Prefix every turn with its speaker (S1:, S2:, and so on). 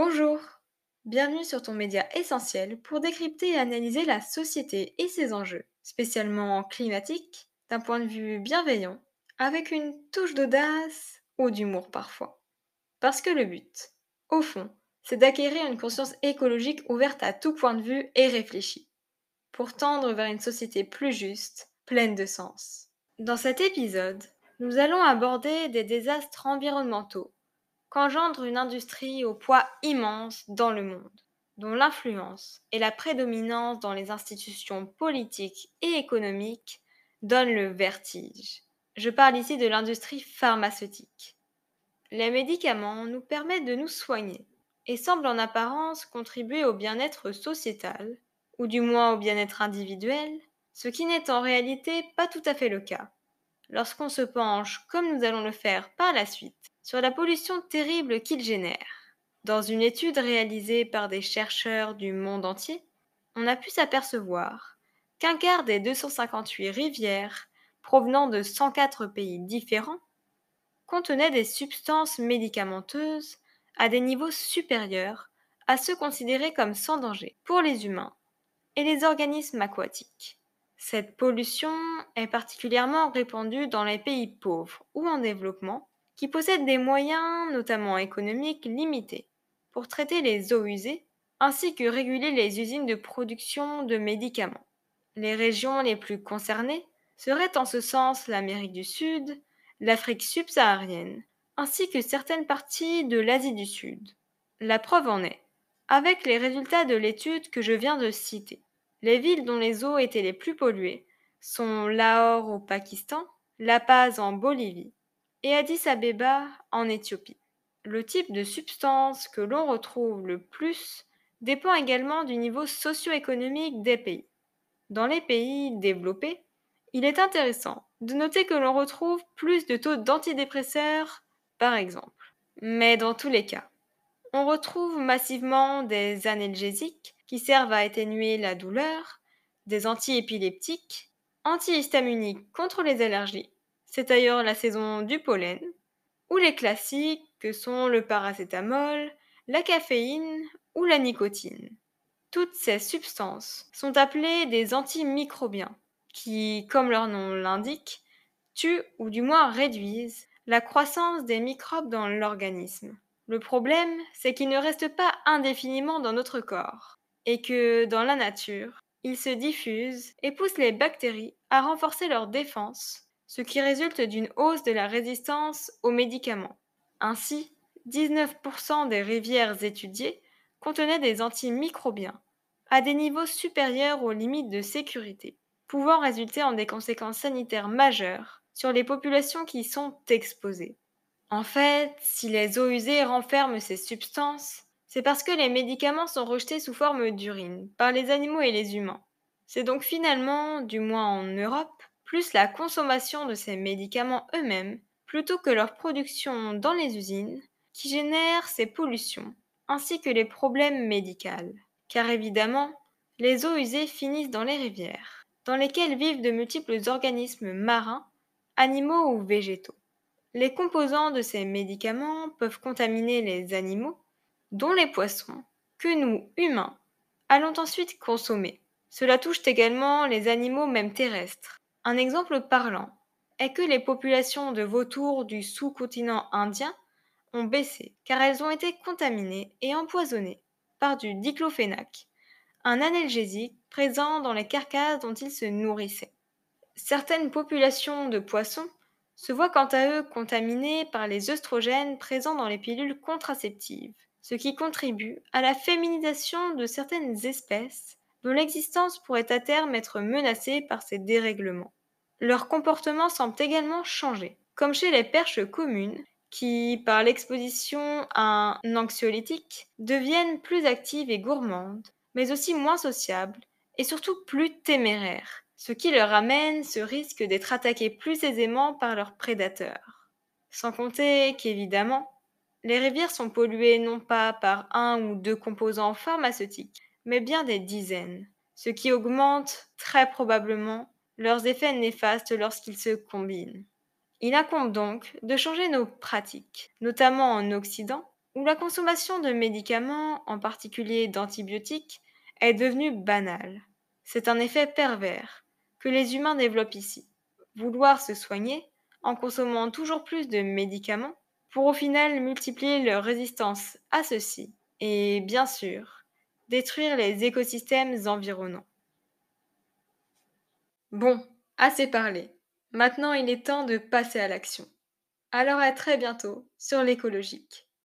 S1: Bonjour, bienvenue sur ton média essentiel pour décrypter et analyser la société et ses enjeux, spécialement climatiques, d'un point de vue bienveillant, avec une touche d'audace ou d'humour parfois. Parce que le but, au fond, c'est d'acquérir une conscience écologique ouverte à tout point de vue et réfléchie, pour tendre vers une société plus juste, pleine de sens. Dans cet épisode, nous allons aborder des désastres environnementaux qu'engendre une industrie au poids immense dans le monde, dont l'influence et la prédominance dans les institutions politiques et économiques donnent le vertige. Je parle ici de l'industrie pharmaceutique. Les médicaments nous permettent de nous soigner et semblent en apparence contribuer au bien-être sociétal, ou du moins au bien-être individuel, ce qui n'est en réalité pas tout à fait le cas. Lorsqu'on se penche, comme nous allons le faire par la suite, sur la pollution terrible qu'il génère. Dans une étude réalisée par des chercheurs du monde entier, on a pu s'apercevoir qu'un quart des 258 rivières provenant de 104 pays différents contenaient des substances médicamenteuses à des niveaux supérieurs à ceux considérés comme sans danger pour les humains et les organismes aquatiques. Cette pollution est particulièrement répandue dans les pays pauvres ou en développement qui possèdent des moyens, notamment économiques, limités, pour traiter les eaux usées, ainsi que réguler les usines de production de médicaments. Les régions les plus concernées seraient en ce sens l'Amérique du Sud, l'Afrique subsaharienne, ainsi que certaines parties de l'Asie du Sud. La preuve en est, avec les résultats de l'étude que je viens de citer. Les villes dont les eaux étaient les plus polluées sont Lahore au Pakistan, La Paz en Bolivie, et Addis Abeba en Éthiopie. Le type de substance que l'on retrouve le plus dépend également du niveau socio-économique des pays. Dans les pays développés, il est intéressant de noter que l'on retrouve plus de taux d'antidépresseurs, par exemple. Mais dans tous les cas, on retrouve massivement des analgésiques qui servent à atténuer la douleur, des antiépileptiques, antihistaminiques contre les allergies, c'est d'ailleurs la saison du pollen, ou les classiques que sont le paracétamol, la caféine ou la nicotine. Toutes ces substances sont appelées des antimicrobiens, qui, comme leur nom l'indique, tuent ou du moins réduisent la croissance des microbes dans l'organisme. Le problème, c'est qu'ils ne restent pas indéfiniment dans notre corps, et que, dans la nature, ils se diffusent et poussent les bactéries à renforcer leur défense ce qui résulte d'une hausse de la résistance aux médicaments. Ainsi, 19% des rivières étudiées contenaient des antimicrobiens, à des niveaux supérieurs aux limites de sécurité, pouvant résulter en des conséquences sanitaires majeures sur les populations qui y sont exposées. En fait, si les eaux usées renferment ces substances, c'est parce que les médicaments sont rejetés sous forme d'urine par les animaux et les humains. C'est donc finalement, du moins en Europe, plus la consommation de ces médicaments eux-mêmes, plutôt que leur production dans les usines, qui génère ces pollutions, ainsi que les problèmes médicaux. Car évidemment, les eaux usées finissent dans les rivières, dans lesquelles vivent de multiples organismes marins, animaux ou végétaux. Les composants de ces médicaments peuvent contaminer les animaux, dont les poissons, que nous, humains, allons ensuite consommer. Cela touche également les animaux même terrestres, un exemple parlant est que les populations de vautours du sous-continent indien ont baissé car elles ont été contaminées et empoisonnées par du diclofénac, un analgésique présent dans les carcasses dont ils se nourrissaient. Certaines populations de poissons se voient quant à eux contaminées par les œstrogènes présents dans les pilules contraceptives, ce qui contribue à la féminisation de certaines espèces dont l'existence pourrait à terme être menacée par ces dérèglements. Leur comportement semble également changer, comme chez les perches communes, qui, par l'exposition à un anxiolytique, deviennent plus actives et gourmandes, mais aussi moins sociables et surtout plus téméraires, ce qui leur amène ce risque d'être attaquées plus aisément par leurs prédateurs. Sans compter qu'évidemment, les rivières sont polluées non pas par un ou deux composants pharmaceutiques, mais bien des dizaines, ce qui augmente très probablement leurs effets néfastes lorsqu'ils se combinent. Il incombe donc de changer nos pratiques, notamment en Occident, où la consommation de médicaments, en particulier d'antibiotiques, est devenue banale. C'est un effet pervers que les humains développent ici. Vouloir se soigner en consommant toujours plus de médicaments pour au final multiplier leur résistance à ceux-ci et, bien sûr, détruire les écosystèmes environnants. Bon, assez parlé. Maintenant, il est temps de passer à l'action. Alors à très bientôt sur l'écologique.